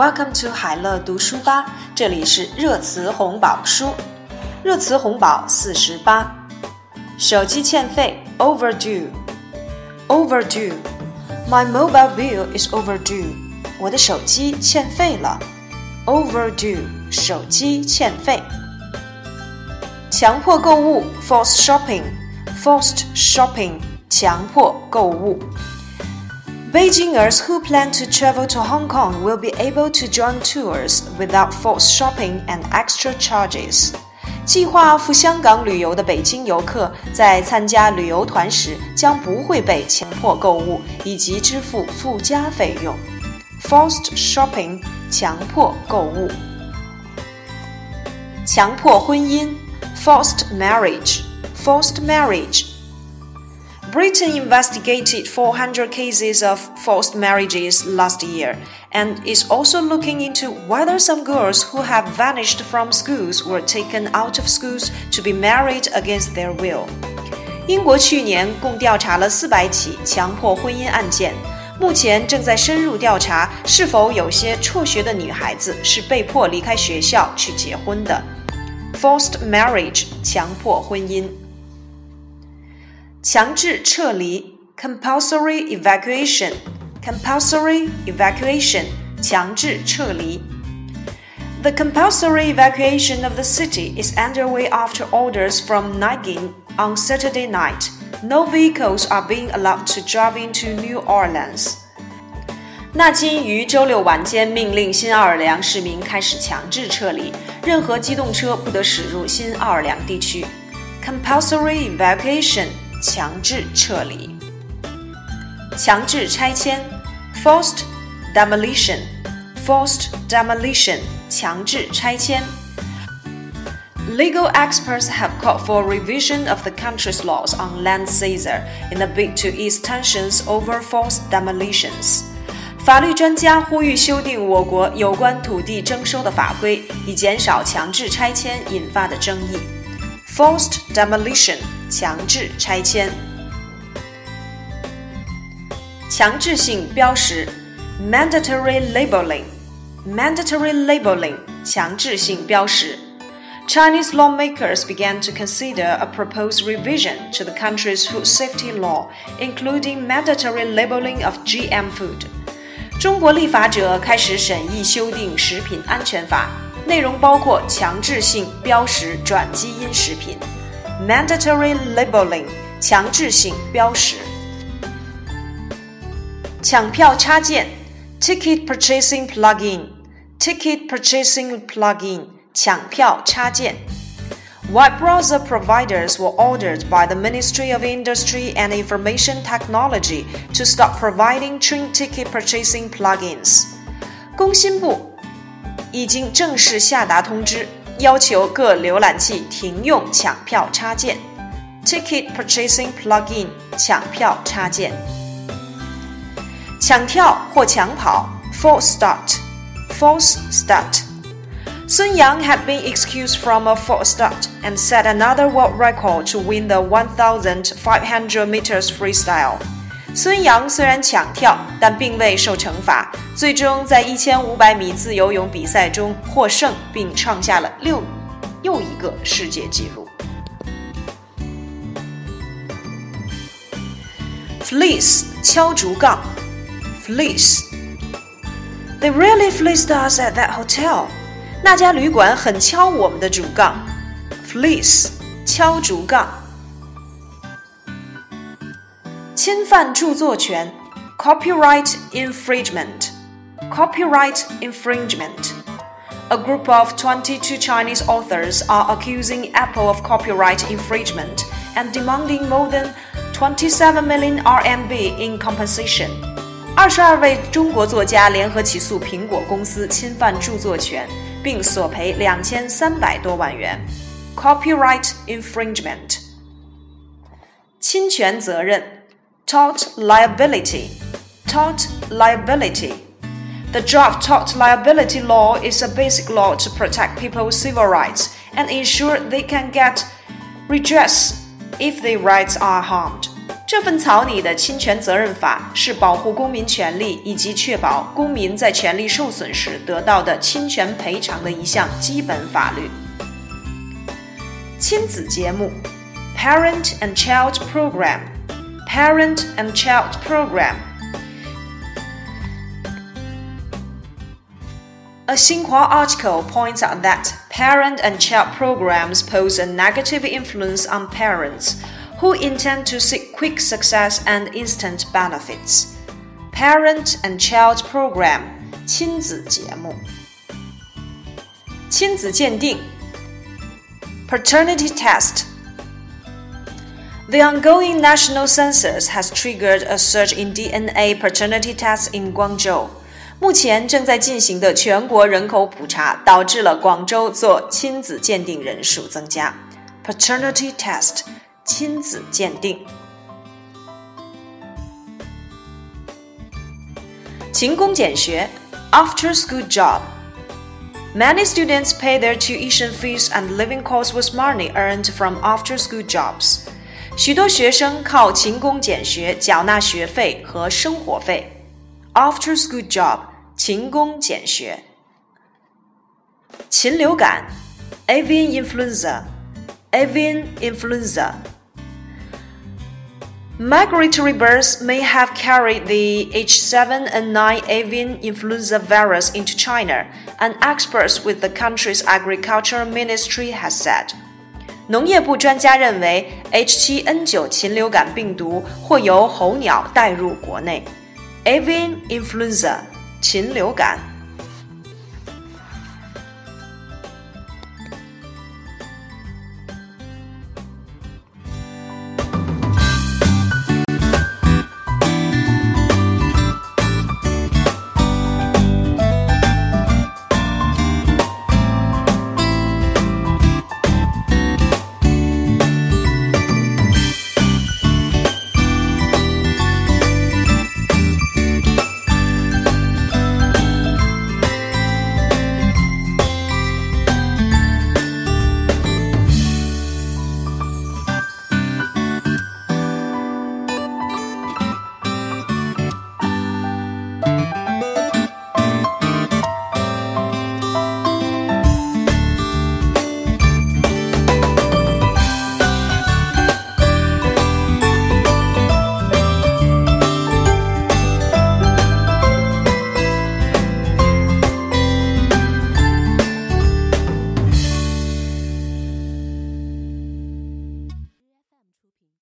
Welcome to 海乐读书吧，这里是热词红宝书。热词红宝四十八，手机欠费 overdue，overdue。My mobile bill is overdue。我的手机欠费了。overdue，手机欠费。强迫购物 forced shopping，forced shopping，强迫购物。Beijingers who plan to travel to Hong Kong will be able to join tours without forced shopping and extra charges. 计划赴香港旅游的北京游客在参加旅游团时将不会被强迫购物以及支付附加费用。Forced shopping，强迫购物。强迫婚姻，forced marriage，forced marriage。 Britain investigated 400 cases of forced marriages last year and is also looking into whether some girls who have vanished from schools were taken out of schools to be married against their will. 英国去年共调查了四百起强迫婚姻案件，目前正在深入调查是否有些辍学的女孩子是被迫离开学校去结婚的。Forced marriage，强迫婚姻。 强制撤离 （compulsory evacuation），compulsory evacuation，强制撤离。The compulsory evacuation of the city is underway after orders from Nanjing on Saturday night. No vehicles are being allowed to drive into New Orleans. 纳金于周六晚间命令新奥尔良市民开始强制撤离，任何机动车不得驶入新奥尔良地区。Compulsory evacuation 强制撤离、强制拆迁 （forced demolition），forced demolition，强制拆迁。Legal experts have called for a revision of the country's laws on land seizure in a bid to ease tensions over forced demolitions. 法律专家呼吁修订我国有关土地征收的法规，以减少强制拆迁引发的争议。Forced demolition 强制拆迁，强制性标识，mandatory labeling，mandatory labeling，强制性标识。Chinese lawmakers began to consider a proposed revision to the country's food safety law, including mandatory labeling of GM food. 中国立法者开始审议修订食品安全法，内容包括强制性标识转基因食品。 mandatory labeling 强制性标识，抢票插件 ticket purchasing plugin ticket purchasing plugin 抢票插件。Web browser providers were ordered by the Ministry of Industry and Information Technology to stop providing train ticket purchasing plugins. 工信部已经正式下达通知。 要求各浏览器停用抢票插件，Ticket Purchasing Plugin 抢票插件。抢跳或抢跑，False Start，False Start。Sun Yang had been excused from a false start and set another world record to win the 1,500 meters freestyle. 孙杨虽然抢跳，但并未受惩罚，最终在一千五百米自由泳比赛中获胜，并创下了六又一个世界纪录。Fleece 敲竹杠，Fleece，They really fleeced us at that hotel。那家旅馆很敲我们的竹杠，Fleece 敲竹杠。侵犯着作权，copyright infringement, copyright infringement. A group of 22 Chinese authors are accusing Apple of copyright infringement and demanding more than 27 million RMB in compensation. 二十二位中国作家联合起诉苹果公司侵犯着作权，并索赔两千三百多万元。Copyright infringement，侵权责任。 tort liability. Tort liability. The draft tort liability law is a basic law to protect people's civil rights and ensure they can get redress if their rights are harmed. 这份草拟的侵权责任法是保护公民权利以及确保公民在权利受损时得到的侵权赔偿的一项基本法律。亲子节目，Parent and Child Program，Parent and Child Program。A Xinhua article points out that parent and child programs pose a negative influence on parents who intend to seek quick success and instant benefits. Parent and Child Program 亲子节目，亲子鉴定 Paternity Test. The ongoing national census has triggered a surge in DNA paternity tests in Guangzhou. 目前正在进行的全国人口普查导致了广州做亲子鉴定人数增加。Paternity test 亲子鉴定，勤工俭学，after school job。Many students pay their tuition fees and living costs with money earned from after school jobs。 许多学生靠勤工俭学缴纳学费和生活费。After school job，勤工俭学。禽流感，avian influenza，avian influenza。Migratory birds may have carried the H7N9 avian influenza virus into China, an expert with the country's agriculture ministry has said. 农业部专家认为，H7N9 禽流感病毒或由候鸟带入国内。Avian influenza 禽流感